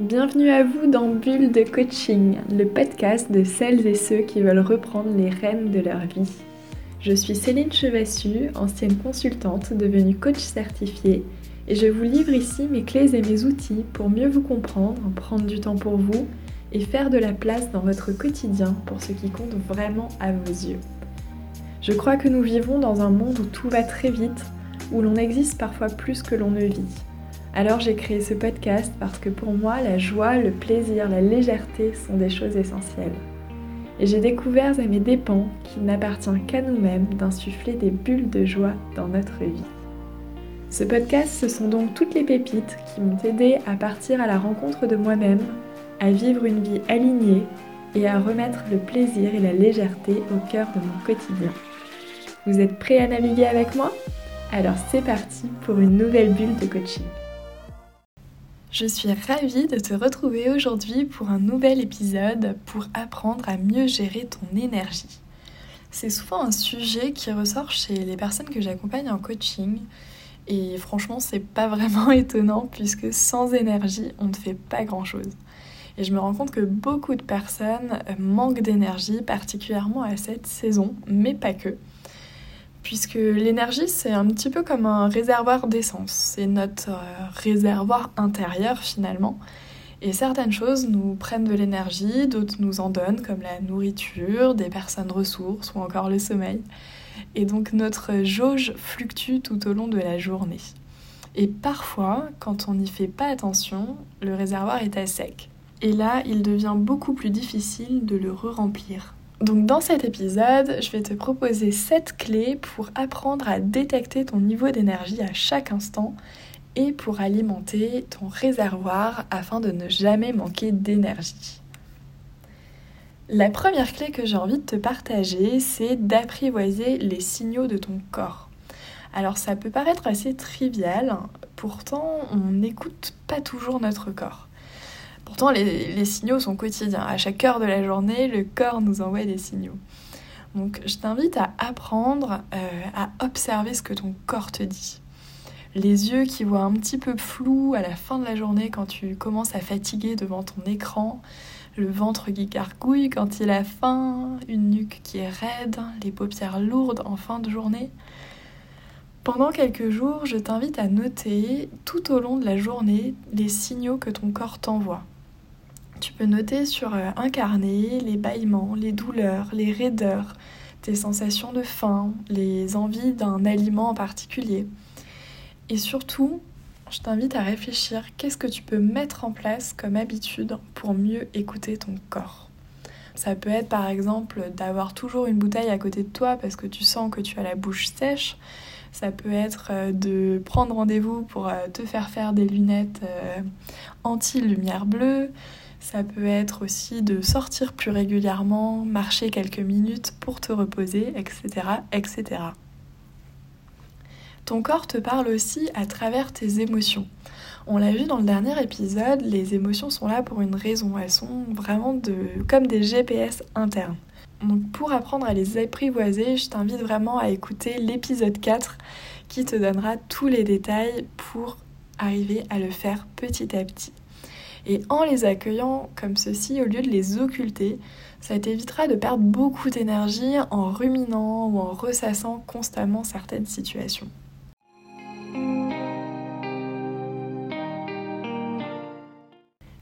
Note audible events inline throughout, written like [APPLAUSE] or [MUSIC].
Bienvenue à vous dans Bulle de Coaching, le podcast de celles et ceux qui veulent reprendre les rênes de leur vie. Je suis Céline Chevassu, ancienne consultante devenue coach certifiée, et je vous livre ici mes clés et mes outils pour mieux vous comprendre, prendre du temps pour vous et faire de la place dans votre quotidien pour ce qui compte vraiment à vos yeux. Je crois que nous vivons dans un monde où tout va très vite, où l'on existe parfois plus que l'on ne vit. Alors j'ai créé ce podcast parce que pour moi, la joie, le plaisir, la légèreté sont des choses essentielles. Et j'ai découvert à mes dépens qu'il n'appartient qu'à nous-mêmes d'insuffler des bulles de joie dans notre vie. Ce podcast, ce sont donc toutes les pépites qui m'ont aidé à partir à la rencontre de moi-même, à vivre une vie alignée et à remettre le plaisir et la légèreté au cœur de mon quotidien. Vous êtes prêts à naviguer avec moi? Alors c'est parti pour une nouvelle bulle de coaching. Je suis ravie de te retrouver aujourd'hui pour un nouvel épisode pour apprendre à mieux gérer ton énergie. C'est souvent un sujet qui ressort chez les personnes que j'accompagne en coaching et franchement c'est pas vraiment [LAUGHS] étonnant puisque sans énergie on ne fait pas grand chose. Et je me rends compte que beaucoup de personnes manquent d'énergie, particulièrement à cette saison, mais pas que puisque l'énergie c'est un petit peu comme un réservoir d'essence, c'est notre euh, réservoir intérieur finalement. Et certaines choses nous prennent de l'énergie, d'autres nous en donnent, comme la nourriture, des personnes ressources ou encore le sommeil. Et donc notre jauge fluctue tout au long de la journée. Et parfois, quand on n'y fait pas attention, le réservoir est à sec. Et là, il devient beaucoup plus difficile de le re-remplir. Donc dans cet épisode, je vais te proposer 7 clés pour apprendre à détecter ton niveau d'énergie à chaque instant et pour alimenter ton réservoir afin de ne jamais manquer d'énergie. La première clé que j'ai envie de te partager, c'est d'apprivoiser les signaux de ton corps. Alors ça peut paraître assez trivial, pourtant on n'écoute pas toujours notre corps. Pourtant, les, signaux sont quotidiens. À chaque heure de la journée, le corps nous envoie des signaux. Donc, je t'invite à apprendre euh, à observer ce que ton corps te dit. Les yeux qui voient un petit peu flou à la fin de la journée quand tu commences à fatiguer devant ton écran, le ventre qui gargouille quand il a faim, une nuque qui est raide, les paupières lourdes en fin de journée. Pendant quelques jours, je t'invite à noter tout au long de la journée les signaux que ton corps t'envoie. Tu peux noter sur euh, un carnet les bâillements, les douleurs, les raideurs, tes sensations de faim, les envies d'un aliment en particulier. Et surtout, je t'invite à réfléchir qu'est-ce que tu peux mettre en place comme habitude pour mieux écouter ton corps? Ça peut être par exemple d'avoir toujours une bouteille à côté de toi parce que tu sens que tu as la bouche sèche. Ça peut être euh, de prendre rendez-vous pour euh, te faire faire des lunettes anti-lumière bleue. Ça peut être aussi de sortir plus régulièrement, marcher quelques minutes pour te reposer, etc. etc. Ton corps te parle aussi à travers tes émotions. On l'a vu dans le dernier épisode, les émotions sont là pour une raison. Elles sont vraiment comme des GPS internes. Donc pour apprendre à les apprivoiser, je t'invite vraiment à écouter l'épisode 4 qui te donnera tous les détails pour arriver à le faire petit à petit. Et en les accueillant comme ceci, au lieu de les occulter, ça t'évitera de perdre beaucoup d'énergie en ruminant ou en ressassant constamment certaines situations.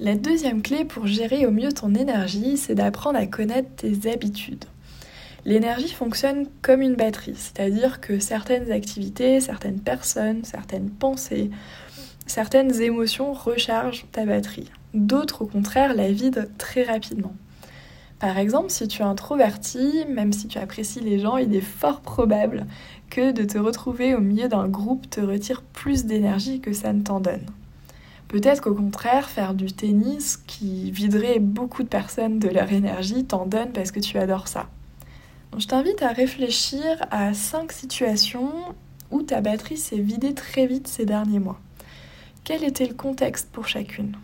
La deuxième clé pour gérer au mieux ton énergie, c'est d'apprendre à connaître tes habitudes. L'énergie fonctionne comme une batterie, c'est-à-dire que certaines activités, certaines personnes, certaines pensées Certaines émotions rechargent ta batterie, d'autres au contraire la vident très rapidement. Par exemple, si tu es introverti, même si tu apprécies les gens, il est fort probable que de te retrouver au milieu d'un groupe te retire plus d'énergie que ça ne t'en donne. Peut-être qu'au contraire, faire du tennis qui viderait beaucoup de personnes de leur énergie t'en donne parce que tu adores ça. je t'invite à réfléchir à 5 situations où ta batterie s'est vidée très vite ces derniers mois. Quel était le contexte pour chacune?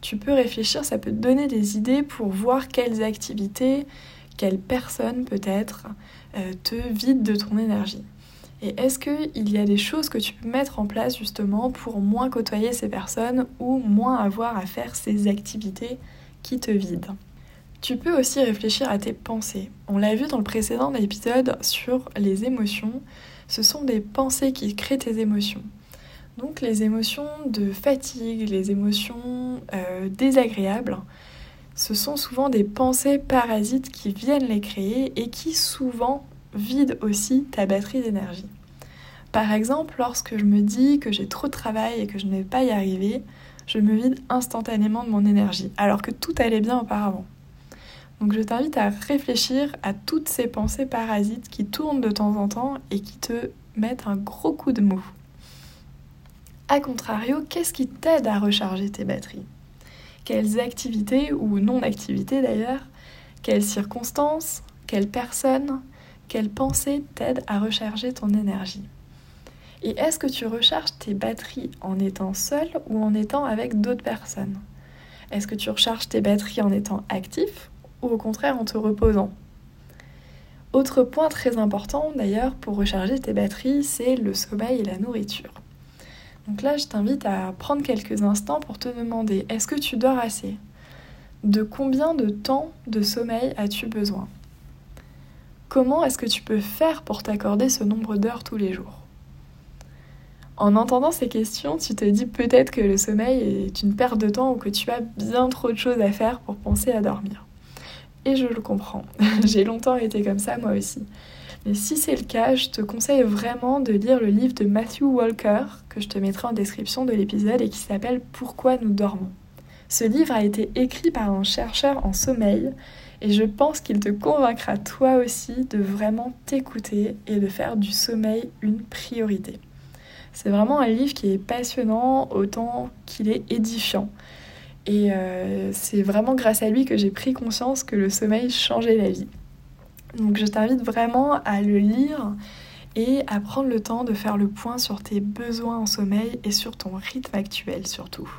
Tu peux réfléchir, ça peut te donner des idées pour voir quelles activités, quelles personnes peut-être euh, te vident de ton énergie. Et est-ce qu'il y a des choses que tu peux mettre en place justement pour moins côtoyer ces personnes ou moins avoir à faire ces activités qui te vident? Tu peux aussi réfléchir à tes pensées. On l'a vu dans le précédent épisode sur les émotions. Ce sont des pensées qui créent tes émotions. Donc les émotions de fatigue, les émotions euh, désagréables, ce sont souvent des pensées parasites qui viennent les créer et qui souvent vident aussi ta batterie d'énergie. Par exemple, lorsque je me dis que j'ai trop de travail et que je ne vais pas y arriver, je me vide instantanément de mon énergie, alors que tout allait bien auparavant. Donc je t'invite à réfléchir à toutes ces pensées parasites qui tournent de temps en temps et qui te mettent un gros coup de mou. A contrario, qu'est-ce qui t'aide à recharger tes batteries? Quelles activités, ou non-activités d'ailleurs, quelles circonstances, quelles personnes, quelles pensées t'aident à recharger ton énergie? Et est-ce que tu recharges tes batteries en étant seul ou en étant avec d'autres personnes? Est-ce que tu recharges tes batteries en étant actif ou au contraire en te reposant? Autre point très important d'ailleurs pour recharger tes batteries, c'est le sommeil et la nourriture. Donc là, je t'invite à prendre quelques instants pour te demander est-ce que tu dors assez? De combien de temps de sommeil as-tu besoin? Comment est-ce que tu peux faire pour t'accorder ce nombre d'heures tous les jours? En entendant ces questions, tu te dis peut-être que le sommeil est une perte de temps ou que tu as bien trop de choses à faire pour penser à dormir. Et je le comprends. [LAUGHS] J'ai longtemps été comme ça moi aussi. Mais si c'est le cas, je te conseille vraiment de lire le livre de Matthew Walker, que je te mettrai en description de l'épisode et qui s'appelle Pourquoi nous dormons. Ce livre a été écrit par un chercheur en sommeil et je pense qu'il te convaincra toi aussi de vraiment t'écouter et de faire du sommeil une priorité. C'est vraiment un livre qui est passionnant autant qu'il est édifiant. Et euh, c'est vraiment grâce à lui que j'ai pris conscience que le sommeil changeait la vie. Donc je t'invite vraiment à le lire et à prendre le temps de faire le point sur tes besoins en sommeil et sur ton rythme actuel surtout.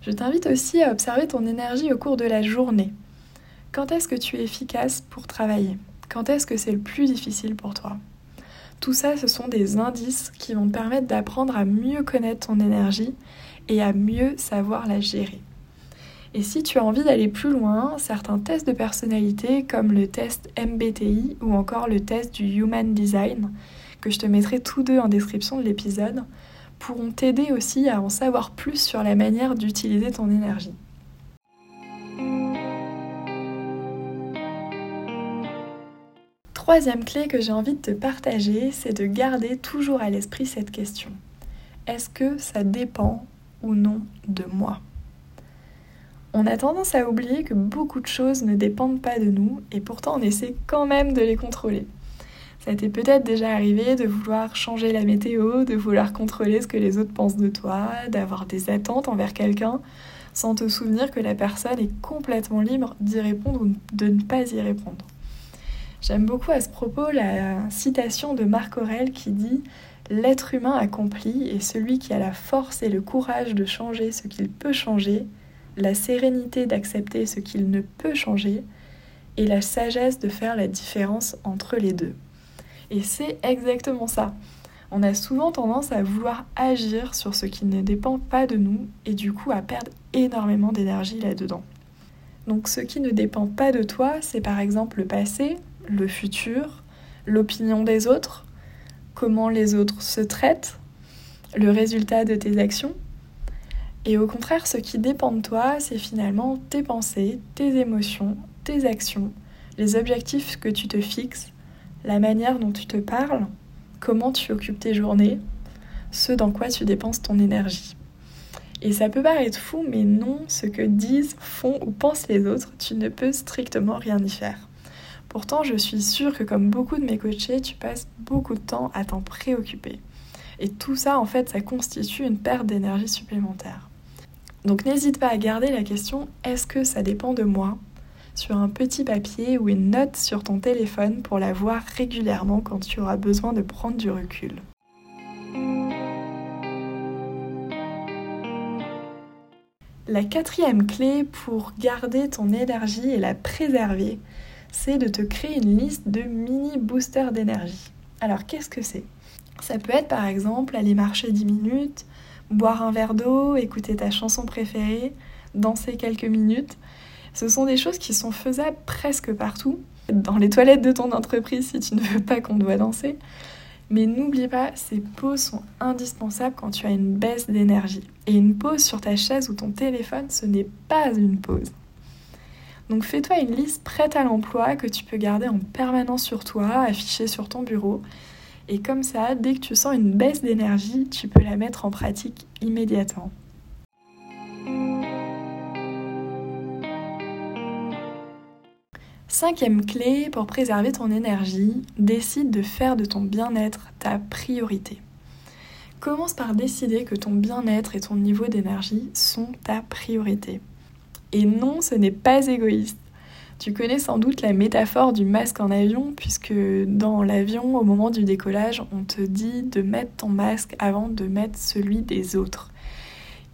Je t'invite aussi à observer ton énergie au cours de la journée. Quand est-ce que tu es efficace pour travailler? Quand est-ce que c'est le plus difficile pour toi? Tout ça, ce sont des indices qui vont te permettre d'apprendre à mieux connaître ton énergie et à mieux savoir la gérer. Et si tu as envie d'aller plus loin, certains tests de personnalité comme le test MBTI ou encore le test du Human Design, que je te mettrai tous deux en description de l'épisode, pourront t'aider aussi à en savoir plus sur la manière d'utiliser ton énergie. Troisième clé que j'ai envie de te partager, c'est de garder toujours à l'esprit cette question. Est-ce que ça dépend ou non de moi? On a tendance à oublier que beaucoup de choses ne dépendent pas de nous et pourtant on essaie quand même de les contrôler. Ça t'est peut-être déjà arrivé de vouloir changer la météo, de vouloir contrôler ce que les autres pensent de toi, d'avoir des attentes envers quelqu'un sans te souvenir que la personne est complètement libre d'y répondre ou de ne pas y répondre. J'aime beaucoup à ce propos la citation de Marc Aurel qui dit L'être humain accompli est celui qui a la force et le courage de changer ce qu'il peut changer la sérénité d'accepter ce qu'il ne peut changer et la sagesse de faire la différence entre les deux. Et c'est exactement ça. On a souvent tendance à vouloir agir sur ce qui ne dépend pas de nous et du coup à perdre énormément d'énergie là-dedans. Donc ce qui ne dépend pas de toi, c'est par exemple le passé, le futur, l'opinion des autres, comment les autres se traitent, le résultat de tes actions, et au contraire, ce qui dépend de toi, c'est finalement tes pensées, tes émotions, tes actions, les objectifs que tu te fixes, la manière dont tu te parles, comment tu occupes tes journées, ce dans quoi tu dépenses ton énergie. Et ça peut paraître fou, mais non, ce que disent, font ou pensent les autres, tu ne peux strictement rien y faire. Pourtant, je suis sûre que comme beaucoup de mes coachés, tu passes beaucoup de temps à t'en préoccuper. Et tout ça, en fait, ça constitue une perte d'énergie supplémentaire. Donc n'hésite pas à garder la question est-ce que ça dépend de moi? Sur un petit papier ou une note sur ton téléphone pour la voir régulièrement quand tu auras besoin de prendre du recul. La quatrième clé pour garder ton énergie et la préserver, c'est de te créer une liste de mini boosters d'énergie. Alors qu'est-ce que c'est? Ça peut être par exemple aller marcher 10 minutes, boire un verre d'eau, écouter ta chanson préférée, danser quelques minutes. Ce sont des choses qui sont faisables presque partout. Dans les toilettes de ton entreprise si tu ne veux pas qu'on te voit danser. Mais n'oublie pas, ces pauses sont indispensables quand tu as une baisse d'énergie. Et une pause sur ta chaise ou ton téléphone, ce n'est pas une pause. Donc fais-toi une liste prête à l'emploi que tu peux garder en permanence sur toi, affichée sur ton bureau. Et comme ça, dès que tu sens une baisse d'énergie, tu peux la mettre en pratique immédiatement. Cinquième clé pour préserver ton énergie, décide de faire de ton bien-être ta priorité. Commence par décider que ton bien-être et ton niveau d'énergie sont ta priorité. Et non, ce n'est pas égoïste. Tu connais sans doute la métaphore du masque en avion, puisque dans l'avion, au moment du décollage, on te dit de mettre ton masque avant de mettre celui des autres.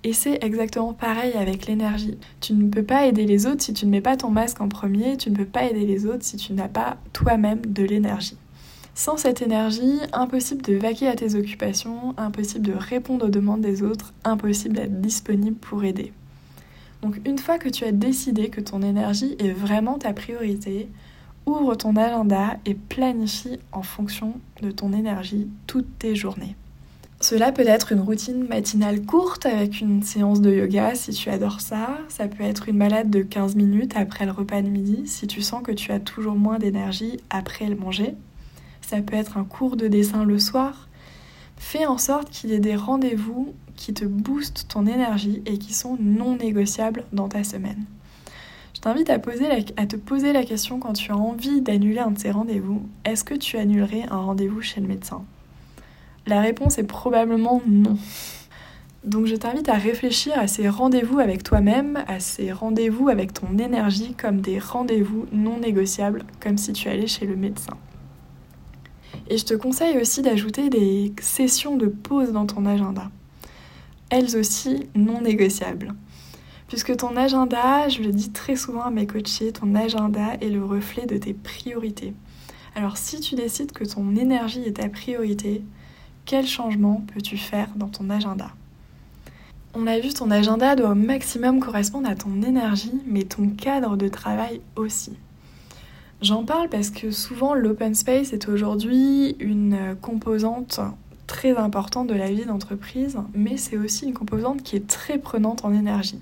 Et c'est exactement pareil avec l'énergie. Tu ne peux pas aider les autres si tu ne mets pas ton masque en premier, tu ne peux pas aider les autres si tu n'as pas toi-même de l'énergie. Sans cette énergie, impossible de vaquer à tes occupations, impossible de répondre aux demandes des autres, impossible d'être disponible pour aider. Donc une fois que tu as décidé que ton énergie est vraiment ta priorité, ouvre ton agenda et planifie en fonction de ton énergie toutes tes journées. Cela peut être une routine matinale courte avec une séance de yoga si tu adores ça. Ça peut être une balade de 15 minutes après le repas de midi si tu sens que tu as toujours moins d'énergie après le manger. Ça peut être un cours de dessin le soir. Fais en sorte qu'il y ait des rendez-vous qui te boostent ton énergie et qui sont non négociables dans ta semaine. Je t'invite à, te poser la question quand tu as envie d'annuler un de ces rendez-vous. Est-ce que tu annulerais un rendez-vous chez le médecin? La réponse est probablement non. Donc je t'invite à réfléchir à ces rendez-vous avec toi-même, à ces rendez-vous avec ton énergie comme des rendez-vous non négociables, comme si tu allais chez le médecin. Et je te conseille aussi d'ajouter des sessions de pause dans ton agenda. Elles aussi non négociables. Puisque ton agenda, je le dis très souvent à mes coachés, ton agenda est le reflet de tes priorités. Alors si tu décides que ton énergie est ta priorité, quel changement peux-tu faire dans ton agenda? On l'a vu, ton agenda doit au maximum correspondre à ton énergie, mais ton cadre de travail aussi. J'en parle parce que souvent l'open space est aujourd'hui une composante très importante de la vie d'entreprise, mais c'est aussi une composante qui est très prenante en énergie,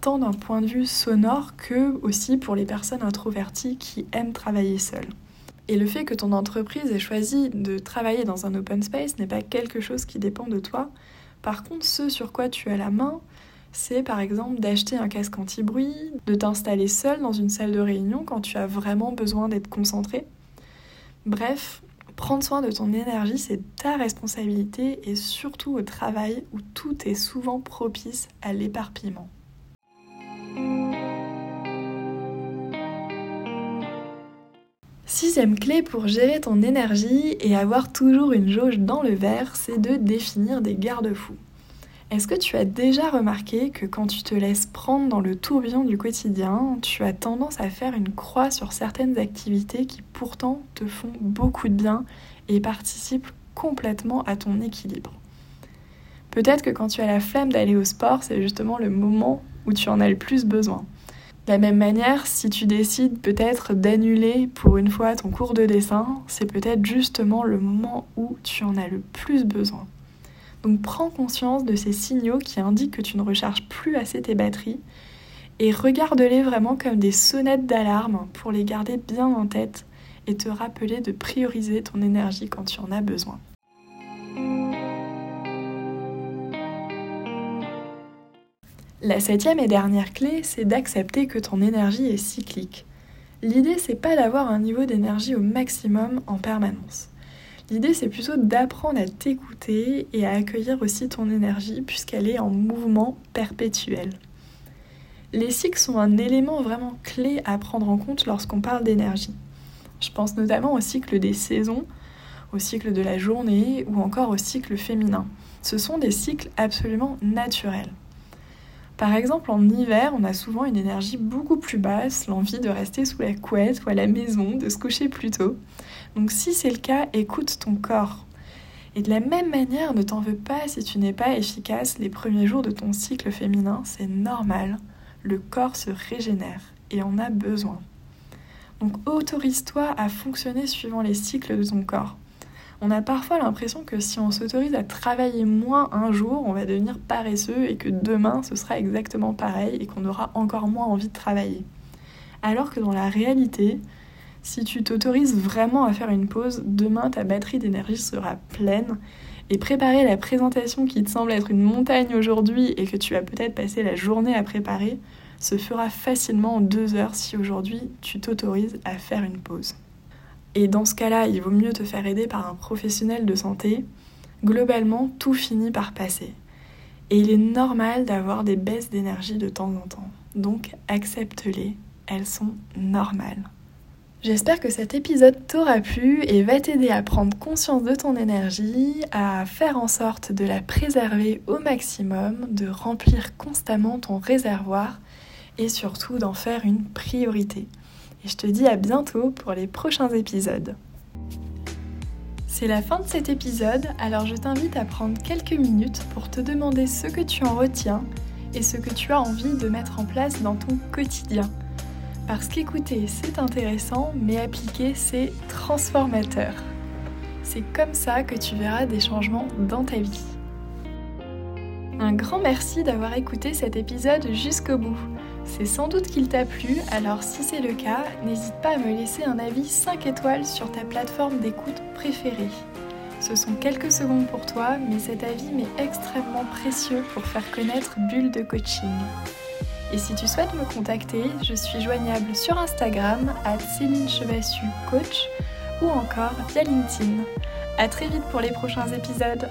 tant d'un point de vue sonore que aussi pour les personnes introverties qui aiment travailler seules. Et le fait que ton entreprise ait choisi de travailler dans un open space n'est pas quelque chose qui dépend de toi. Par contre, ce sur quoi tu as la main, c'est par exemple d'acheter un casque anti-bruit, de t'installer seul dans une salle de réunion quand tu as vraiment besoin d'être concentré. Bref, prendre soin de ton énergie, c'est ta responsabilité et surtout au travail où tout est souvent propice à l'éparpillement. Sixième clé pour gérer ton énergie et avoir toujours une jauge dans le verre, c'est de définir des garde-fous. Est-ce que tu as déjà remarqué que quand tu te laisses prendre dans le tourbillon du quotidien, tu as tendance à faire une croix sur certaines activités qui pourtant te font beaucoup de bien et participent complètement à ton équilibre? Peut-être que quand tu as la flemme d'aller au sport, c'est justement le moment où tu en as le plus besoin. De la même manière, si tu décides peut-être d'annuler pour une fois ton cours de dessin, c'est peut-être justement le moment où tu en as le plus besoin. Donc prends conscience de ces signaux qui indiquent que tu ne recharges plus assez tes batteries et regarde-les vraiment comme des sonnettes d'alarme pour les garder bien en tête et te rappeler de prioriser ton énergie quand tu en as besoin. La septième et dernière clé, c'est d'accepter que ton énergie est cyclique. L'idée, c'est pas d'avoir un niveau d'énergie au maximum en permanence. L'idée, c'est plutôt d'apprendre à t'écouter et à accueillir aussi ton énergie puisqu'elle est en mouvement perpétuel. Les cycles sont un élément vraiment clé à prendre en compte lorsqu'on parle d'énergie. Je pense notamment au cycle des saisons, au cycle de la journée ou encore au cycle féminin. Ce sont des cycles absolument naturels. Par exemple, en hiver, on a souvent une énergie beaucoup plus basse, l'envie de rester sous la couette ou à la maison, de se coucher plus tôt. Donc si c'est le cas, écoute ton corps. Et de la même manière, ne t'en veux pas si tu n'es pas efficace les premiers jours de ton cycle féminin, c'est normal. Le corps se régénère et en a besoin. Donc autorise-toi à fonctionner suivant les cycles de ton corps. On a parfois l'impression que si on s'autorise à travailler moins un jour, on va devenir paresseux et que demain ce sera exactement pareil et qu'on aura encore moins envie de travailler. Alors que dans la réalité, si tu t'autorises vraiment à faire une pause, demain ta batterie d'énergie sera pleine et préparer la présentation qui te semble être une montagne aujourd'hui et que tu vas peut-être passer la journée à préparer, se fera facilement en deux heures si aujourd'hui tu t'autorises à faire une pause. Et dans ce cas-là, il vaut mieux te faire aider par un professionnel de santé. Globalement, tout finit par passer. Et il est normal d'avoir des baisses d'énergie de temps en temps. Donc accepte-les, elles sont normales. J'espère que cet épisode t'aura plu et va t'aider à prendre conscience de ton énergie, à faire en sorte de la préserver au maximum, de remplir constamment ton réservoir et surtout d'en faire une priorité. Et je te dis à bientôt pour les prochains épisodes. C'est la fin de cet épisode, alors je t'invite à prendre quelques minutes pour te demander ce que tu en retiens et ce que tu as envie de mettre en place dans ton quotidien. Parce qu'écouter, c'est intéressant, mais appliquer, c'est transformateur. C'est comme ça que tu verras des changements dans ta vie. Un grand merci d'avoir écouté cet épisode jusqu'au bout. C'est sans doute qu'il t'a plu, alors si c'est le cas, n'hésite pas à me laisser un avis 5 étoiles sur ta plateforme d'écoute préférée. Ce sont quelques secondes pour toi, mais cet avis m'est extrêmement précieux pour faire connaître Bulle de Coaching. Et si tu souhaites me contacter, je suis joignable sur Instagram à Céline Chevassu Coach ou encore via LinkedIn. A très vite pour les prochains épisodes.